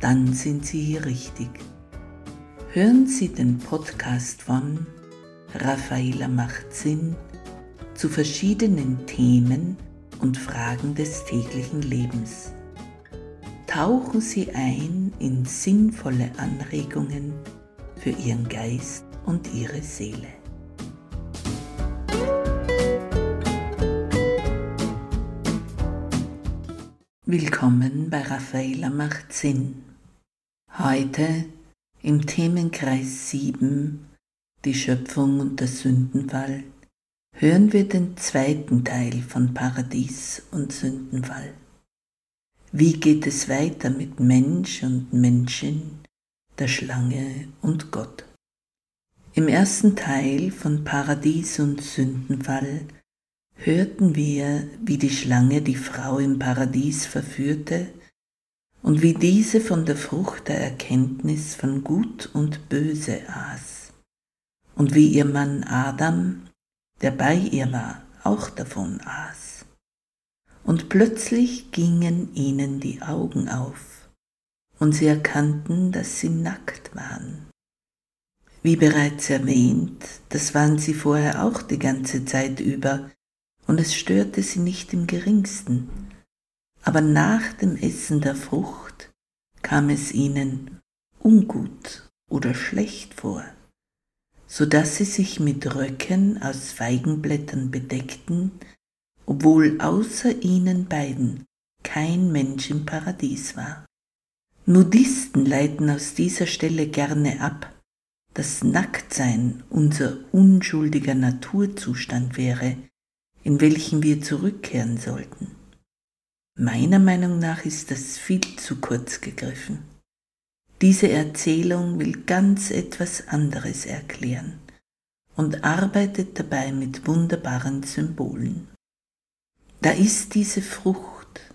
dann sind Sie hier richtig. Hören Sie den Podcast von Raffaela macht Sinn zu verschiedenen Themen und Fragen des täglichen Lebens. Tauchen Sie ein in sinnvolle Anregungen für Ihren Geist und Ihre Seele. Willkommen bei Raffaela macht Sinn. Heute im Themenkreis 7, die Schöpfung und der Sündenfall, hören wir den zweiten Teil von Paradies und Sündenfall. Wie geht es weiter mit Mensch und Menschen, der Schlange und Gott? Im ersten Teil von Paradies und Sündenfall hörten wir, wie die Schlange die Frau im Paradies verführte und wie diese von der Frucht der Erkenntnis von Gut und Böse aß, und wie ihr Mann Adam, der bei ihr war, auch davon aß. Und plötzlich gingen ihnen die Augen auf, und sie erkannten, dass sie nackt waren. Wie bereits erwähnt, das waren sie vorher auch die ganze Zeit über, und es störte sie nicht im geringsten, aber nach dem Essen der Frucht kam es ihnen ungut oder schlecht vor, so dass sie sich mit Röcken aus Feigenblättern bedeckten, obwohl außer ihnen beiden kein Mensch im Paradies war. Nudisten leiten aus dieser Stelle gerne ab, dass Nacktsein unser unschuldiger Naturzustand wäre, in welchen wir zurückkehren sollten. Meiner Meinung nach ist das viel zu kurz gegriffen. Diese Erzählung will ganz etwas anderes erklären und arbeitet dabei mit wunderbaren Symbolen. Da ist diese Frucht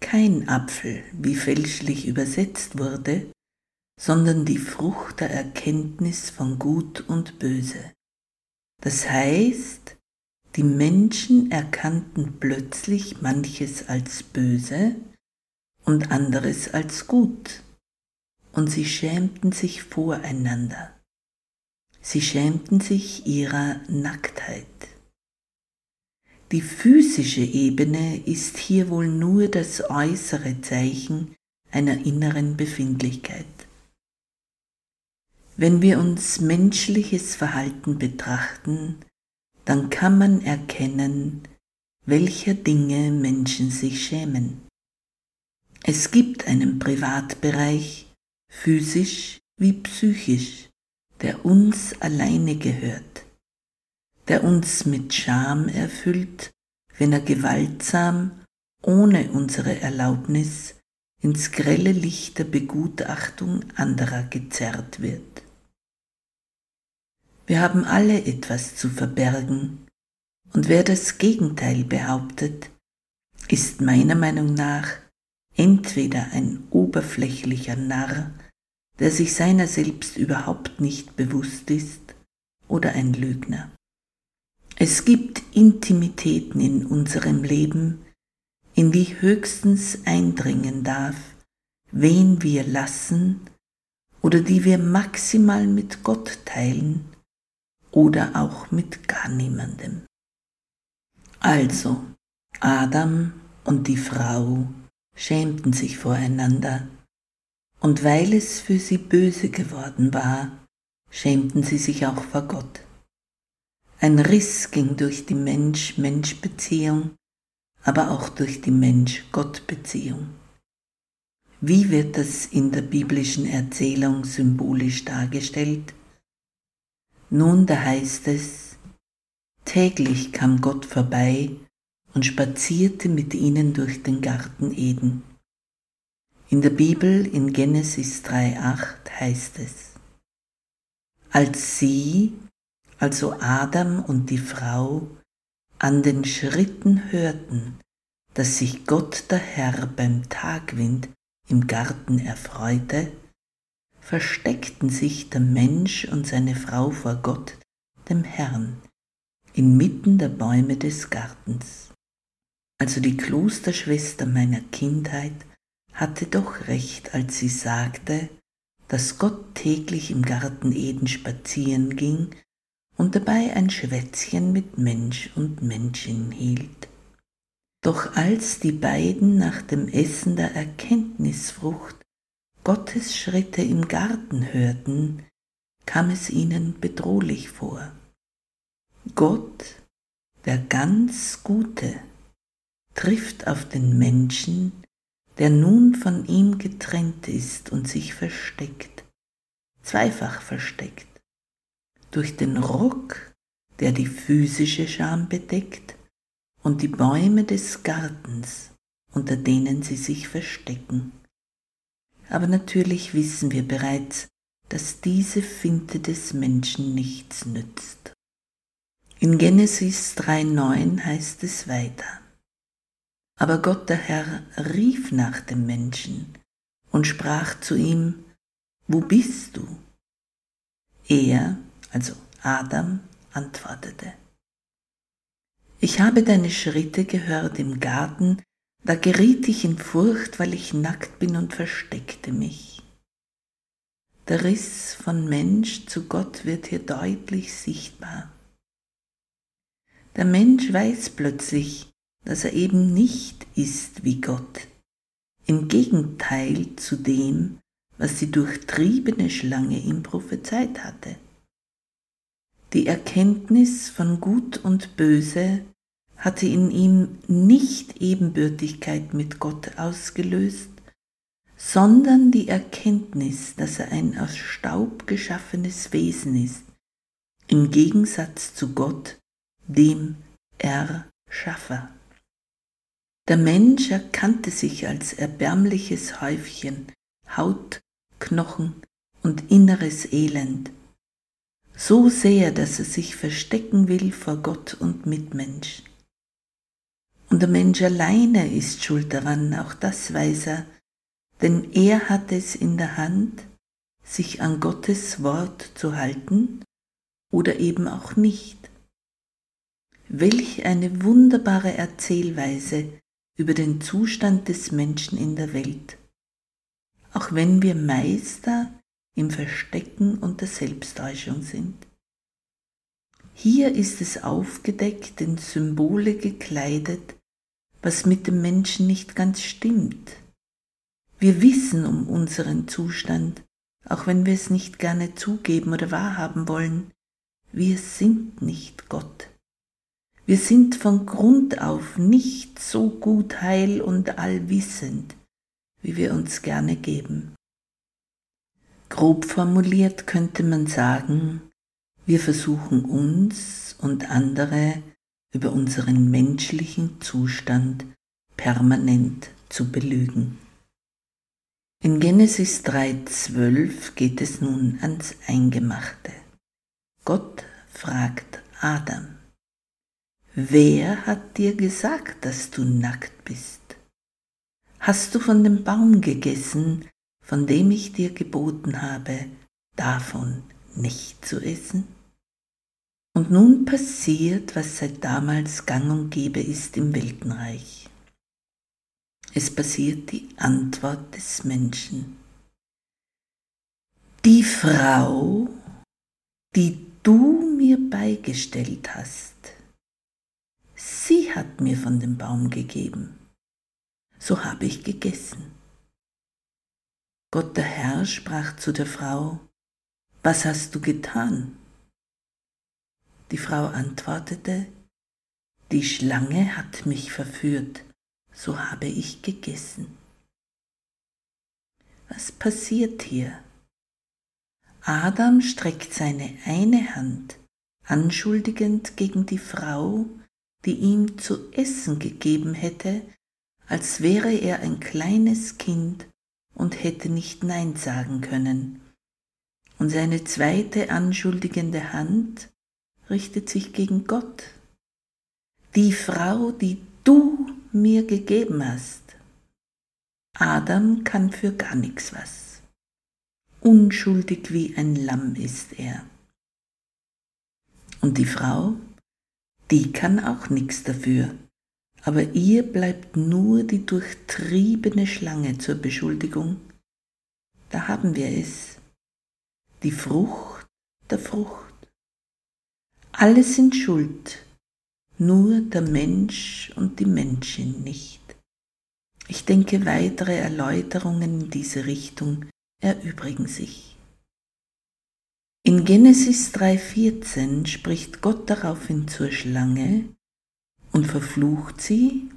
kein Apfel, wie fälschlich übersetzt wurde, sondern die Frucht der Erkenntnis von Gut und Böse. Das heißt, die Menschen erkannten plötzlich manches als böse und anderes als gut, und sie schämten sich voreinander. Sie schämten sich ihrer Nacktheit. Die physische Ebene ist hier wohl nur das äußere Zeichen einer inneren Befindlichkeit. Wenn wir uns menschliches Verhalten betrachten, dann kann man erkennen, welcher Dinge Menschen sich schämen. Es gibt einen Privatbereich, physisch wie psychisch, der uns alleine gehört, der uns mit Scham erfüllt, wenn er gewaltsam, ohne unsere Erlaubnis, ins grelle Licht der Begutachtung anderer gezerrt wird. Wir haben alle etwas zu verbergen, und wer das Gegenteil behauptet, ist meiner Meinung nach entweder ein oberflächlicher Narr, der sich seiner selbst überhaupt nicht bewusst ist, oder ein Lügner. Es gibt Intimitäten in unserem Leben, in die höchstens eindringen darf, wen wir lassen oder die wir maximal mit Gott teilen oder auch mit gar niemandem. Also, Adam und die Frau schämten sich voreinander, und weil es für sie böse geworden war, schämten sie sich auch vor Gott. Ein Riss ging durch die Mensch-Mensch-Beziehung, aber auch durch die Mensch-Gott-Beziehung. Wie wird das in der biblischen Erzählung symbolisch dargestellt? Nun, da heißt es, täglich kam Gott vorbei und spazierte mit ihnen durch den Garten Eden. In der Bibel in Genesis 3.8 heißt es, als sie, also Adam und die Frau, an den Schritten hörten, dass sich Gott der Herr beim Tagwind im Garten erfreute, versteckten sich der Mensch und seine Frau vor Gott, dem Herrn, inmitten der Bäume des Gartens. Also die Klosterschwester meiner Kindheit hatte doch recht, als sie sagte, dass Gott täglich im Garten Eden spazieren ging und dabei ein Schwätzchen mit Mensch und Menschin hielt. Doch als die beiden nach dem Essen der Erkenntnisfrucht Gottes Schritte im Garten hörten, kam es ihnen bedrohlich vor. Gott, der ganz Gute, trifft auf den Menschen, der nun von ihm getrennt ist und sich versteckt, zweifach versteckt, durch den Rock, der die physische Scham bedeckt, und die Bäume des Gartens, unter denen sie sich verstecken. Aber natürlich wissen wir bereits, dass diese Finte des Menschen nichts nützt. In Genesis 3.9 heißt es weiter. Aber Gott der Herr rief nach dem Menschen und sprach zu ihm, Wo bist du? Er, also Adam, antwortete, Ich habe deine Schritte gehört im Garten, da geriet ich in Furcht, weil ich nackt bin und versteckte mich. Der Riss von Mensch zu Gott wird hier deutlich sichtbar. Der Mensch weiß plötzlich, dass er eben nicht ist wie Gott, im Gegenteil zu dem, was die durchtriebene Schlange ihm prophezeit hatte. Die Erkenntnis von Gut und Böse hatte in ihm nicht Ebenbürtigkeit mit Gott ausgelöst, sondern die Erkenntnis, dass er ein aus Staub geschaffenes Wesen ist, im Gegensatz zu Gott, dem Erschaffer. Der Mensch erkannte sich als erbärmliches Häufchen Haut, Knochen und inneres Elend, so sehr, dass er sich verstecken will vor Gott und Mitmensch. Und der Mensch alleine ist schuld daran, auch das weiß er, denn er hat es in der Hand, sich an Gottes Wort zu halten oder eben auch nicht. Welch eine wunderbare Erzählweise über den Zustand des Menschen in der Welt, auch wenn wir Meister im Verstecken und der Selbsttäuschung sind. Hier ist es aufgedeckt, in Symbole gekleidet, was mit dem Menschen nicht ganz stimmt. Wir wissen um unseren Zustand, auch wenn wir es nicht gerne zugeben oder wahrhaben wollen, wir sind nicht Gott. Wir sind von Grund auf nicht so gut heil und allwissend, wie wir uns gerne geben. Grob formuliert könnte man sagen, wir versuchen uns und andere über unseren menschlichen Zustand permanent zu belügen. In Genesis 3.12 geht es nun ans Eingemachte. Gott fragt Adam, Wer hat dir gesagt, dass du nackt bist? Hast du von dem Baum gegessen, von dem ich dir geboten habe, davon nicht zu essen? Und nun passiert, was seit damals gang und gäbe ist im Weltenreich. Es passiert die Antwort des Menschen. Die Frau, die du mir beigestellt hast, Sie hat mir von dem Baum gegeben. So habe ich gegessen. Gott der Herr sprach zu der Frau, Was hast du getan? Die Frau antwortete, Die Schlange hat mich verführt, so habe ich gegessen. Was passiert hier? Adam streckt seine eine Hand anschuldigend gegen die Frau, die ihm zu essen gegeben hätte, als wäre er ein kleines Kind und hätte nicht Nein sagen können. Und seine zweite anschuldigende Hand richtet sich gegen Gott. Die Frau, die du mir gegeben hast. Adam kann für gar nichts was. Unschuldig wie ein Lamm ist er. Und die Frau, die kann auch nichts dafür, aber ihr bleibt nur die durchtriebene Schlange zur Beschuldigung. Da haben wir es, die Frucht der Frucht. Alle sind schuld, nur der Mensch und die Menschin nicht. Ich denke, weitere Erläuterungen in diese Richtung erübrigen sich. In Genesis 3.14 spricht Gott daraufhin zur Schlange und verflucht sie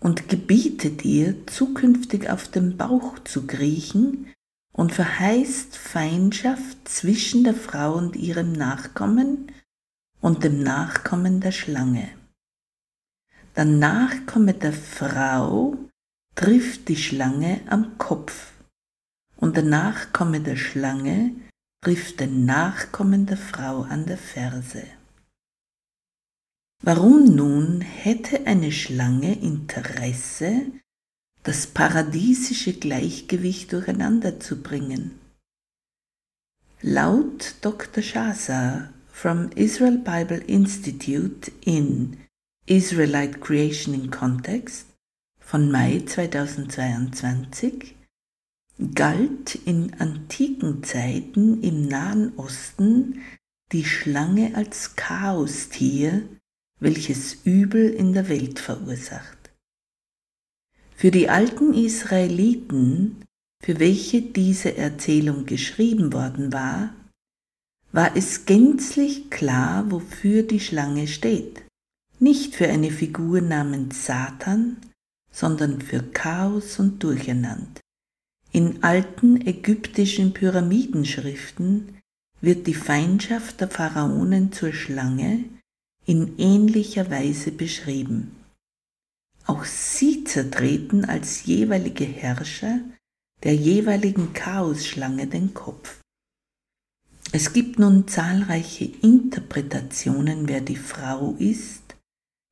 und gebietet ihr, zukünftig auf dem Bauch zu kriechen und verheißt Feindschaft zwischen der Frau und ihrem Nachkommen und dem Nachkommen der Schlange. Der Nachkomme der Frau trifft die Schlange am Kopf und der Nachkomme der Schlange trifft den Nachkommen der Frau an der Ferse. Warum nun hätte eine Schlange Interesse, das paradiesische Gleichgewicht durcheinander zu bringen? Laut Dr. Shasa from Israel Bible Institute in Israelite Creation in Context von Mai 2022 galt in antiken Zeiten im Nahen Osten die Schlange als Chaostier, welches Übel in der Welt verursacht. Für die alten Israeliten, für welche diese Erzählung geschrieben worden war, war es gänzlich klar, wofür die Schlange steht nicht für eine Figur namens Satan, sondern für Chaos und Durcheinander. In alten ägyptischen Pyramidenschriften wird die Feindschaft der Pharaonen zur Schlange in ähnlicher Weise beschrieben. Auch sie zertreten als jeweilige Herrscher der jeweiligen Chaosschlange den Kopf. Es gibt nun zahlreiche Interpretationen, wer die Frau ist,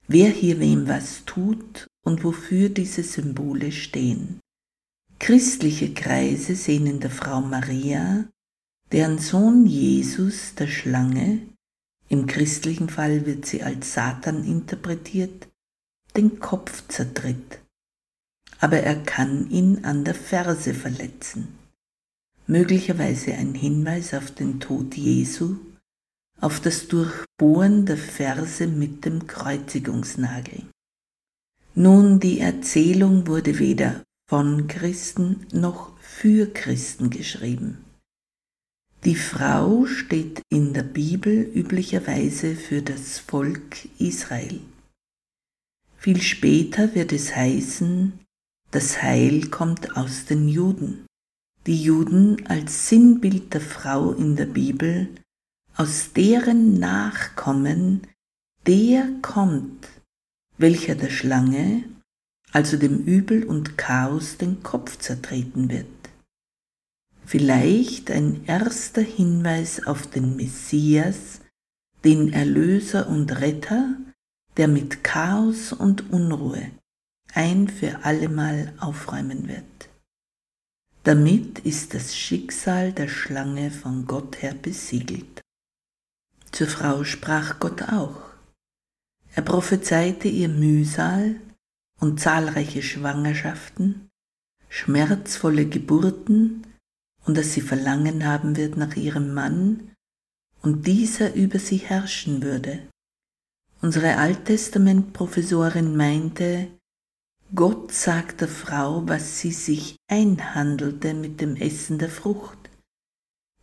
wer hier wem was tut und wofür diese Symbole stehen. Christliche Kreise sehen in der Frau Maria, deren Sohn Jesus der Schlange, im christlichen Fall wird sie als Satan interpretiert, den Kopf zertritt. Aber er kann ihn an der Ferse verletzen. Möglicherweise ein Hinweis auf den Tod Jesu auf das Durchbohren der Verse mit dem Kreuzigungsnagel. Nun, die Erzählung wurde weder von Christen noch für Christen geschrieben. Die Frau steht in der Bibel üblicherweise für das Volk Israel. Viel später wird es heißen, das Heil kommt aus den Juden. Die Juden als Sinnbild der Frau in der Bibel aus deren Nachkommen der kommt, welcher der Schlange, also dem Übel und Chaos, den Kopf zertreten wird. Vielleicht ein erster Hinweis auf den Messias, den Erlöser und Retter, der mit Chaos und Unruhe ein für allemal aufräumen wird. Damit ist das Schicksal der Schlange von Gott her besiegelt. Zur Frau sprach Gott auch. Er prophezeite ihr Mühsal und zahlreiche Schwangerschaften, schmerzvolle Geburten und dass sie Verlangen haben wird nach ihrem Mann und dieser über sie herrschen würde. Unsere Alttestament-Professorin meinte, Gott sagt der Frau, was sie sich einhandelte mit dem Essen der Frucht.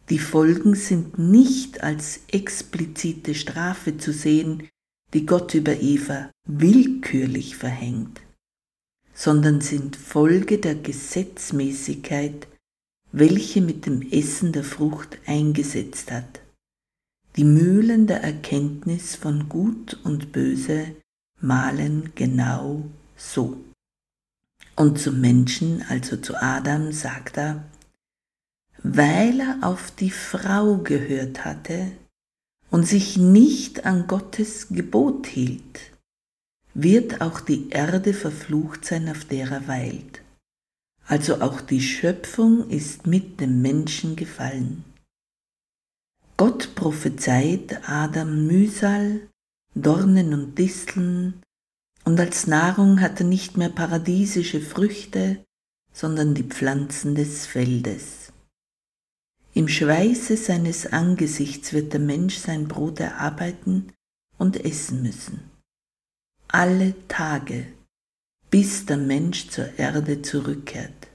Die Folgen sind nicht als explizite Strafe zu sehen, die Gott über Eva willkürlich verhängt, sondern sind Folge der Gesetzmäßigkeit, welche mit dem Essen der Frucht eingesetzt hat. Die Mühlen der Erkenntnis von Gut und Böse malen genau so. Und zum Menschen, also zu Adam, sagt er, weil er auf die Frau gehört hatte und sich nicht an Gottes Gebot hielt, wird auch die Erde verflucht sein, auf der er weilt. Also auch die Schöpfung ist mit dem Menschen gefallen. Gott prophezeit Adam Mühsal, Dornen und Disteln, und als Nahrung hat er nicht mehr paradiesische Früchte, sondern die Pflanzen des Feldes. Im Schweiße seines Angesichts wird der Mensch sein Brot erarbeiten und essen müssen. Alle Tage, bis der Mensch zur Erde zurückkehrt.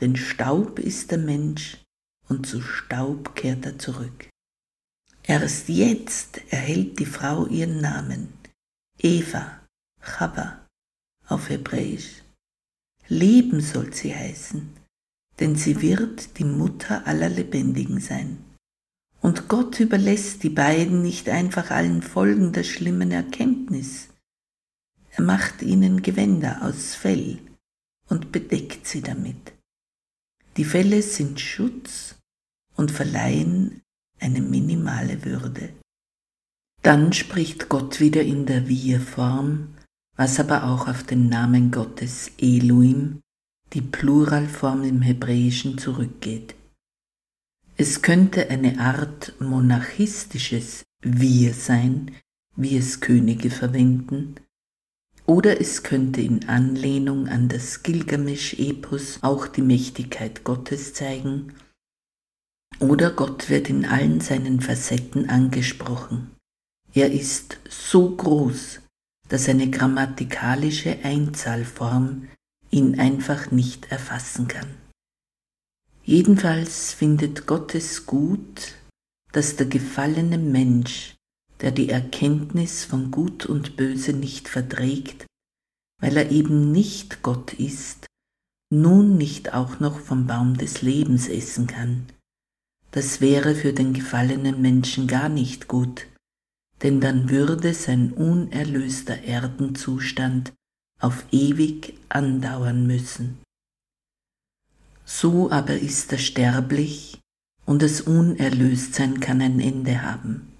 Denn Staub ist der Mensch und zu Staub kehrt er zurück. Erst jetzt erhält die Frau ihren Namen, Eva, Chava auf Hebräisch. Leben soll sie heißen, denn sie wird die Mutter aller Lebendigen sein. Und Gott überlässt die beiden nicht einfach allen Folgen der schlimmen Erkenntnis. Er macht ihnen Gewänder aus Fell und bedeckt sie damit. Die Felle sind Schutz und verleihen eine minimale Würde. Dann spricht Gott wieder in der Wir-Form, was aber auch auf den Namen Gottes Elohim, die Pluralform im Hebräischen, zurückgeht. Es könnte eine Art monarchistisches Wir sein, wie es Könige verwenden, oder es könnte in Anlehnung an das Gilgamesch-Epos auch die Mächtigkeit Gottes zeigen, oder Gott wird in allen seinen Facetten angesprochen. Er ist so groß, dass eine grammatikalische Einzahlform ihn einfach nicht erfassen kann. Jedenfalls findet Gott es gut, dass der gefallene Mensch, der die Erkenntnis von Gut und Böse nicht verträgt, weil er eben nicht Gott ist, nun nicht auch noch vom Baum des Lebens essen kann das wäre für den gefallenen Menschen gar nicht gut, denn dann würde sein unerlöster Erdenzustand auf ewig andauern müssen. So aber ist er sterblich und das Unerlöstsein kann ein Ende haben.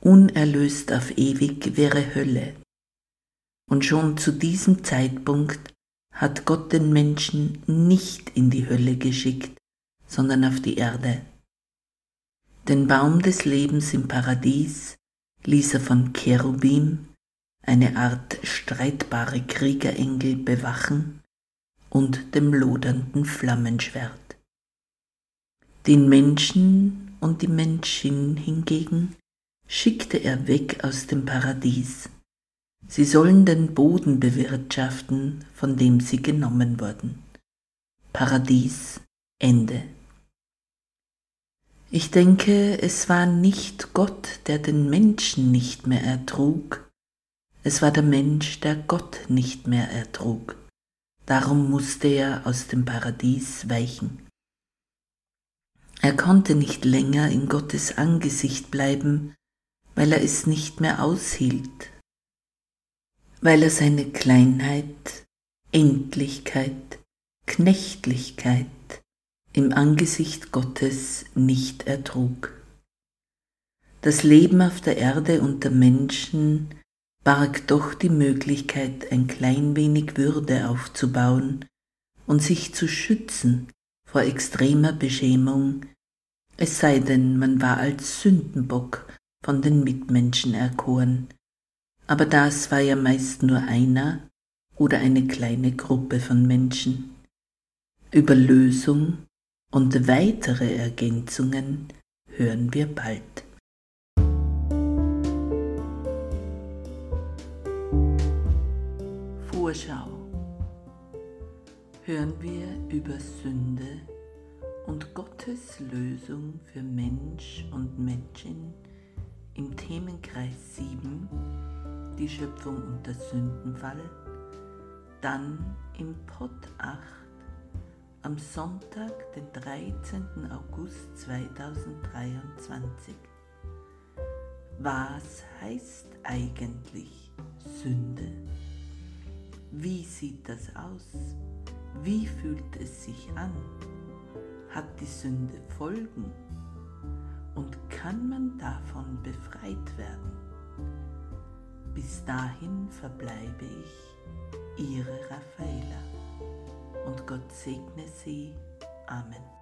Unerlöst auf ewig wäre Hölle. Und schon zu diesem Zeitpunkt hat Gott den Menschen nicht in die Hölle geschickt, sondern auf die Erde. Den Baum des Lebens im Paradies ließ er von Cherubim, eine Art streitbare Kriegerengel, bewachen und dem lodernden Flammenschwert. Den Menschen und die Menschin hingegen schickte er weg aus dem Paradies. Sie sollen den Boden bewirtschaften, von dem sie genommen wurden. Paradies Ende. Ich denke, es war nicht Gott, der den Menschen nicht mehr ertrug, es war der Mensch, der Gott nicht mehr ertrug. Darum musste er aus dem Paradies weichen. Er konnte nicht länger in Gottes Angesicht bleiben, weil er es nicht mehr aushielt, weil er seine Kleinheit, Endlichkeit, Knechtlichkeit, im Angesicht Gottes nicht ertrug. Das Leben auf der Erde unter Menschen barg doch die Möglichkeit, ein klein wenig Würde aufzubauen und sich zu schützen vor extremer Beschämung, es sei denn, man war als Sündenbock von den Mitmenschen erkoren, aber das war ja meist nur einer oder eine kleine Gruppe von Menschen. Über Lösung und weitere Ergänzungen hören wir bald. Vorschau hören wir über Sünde und Gottes Lösung für Mensch und Menschen im Themenkreis 7, die Schöpfung und der Sündenfall, dann im Pod 8, am Sonntag, den 13. August 2023. Was heißt eigentlich Sünde? Wie sieht das aus? Wie fühlt es sich an? Hat die Sünde Folgen? Und kann man davon befreit werden? Bis dahin verbleibe ich, Ihre Raffaela. Und Gott segne Sie. Amen.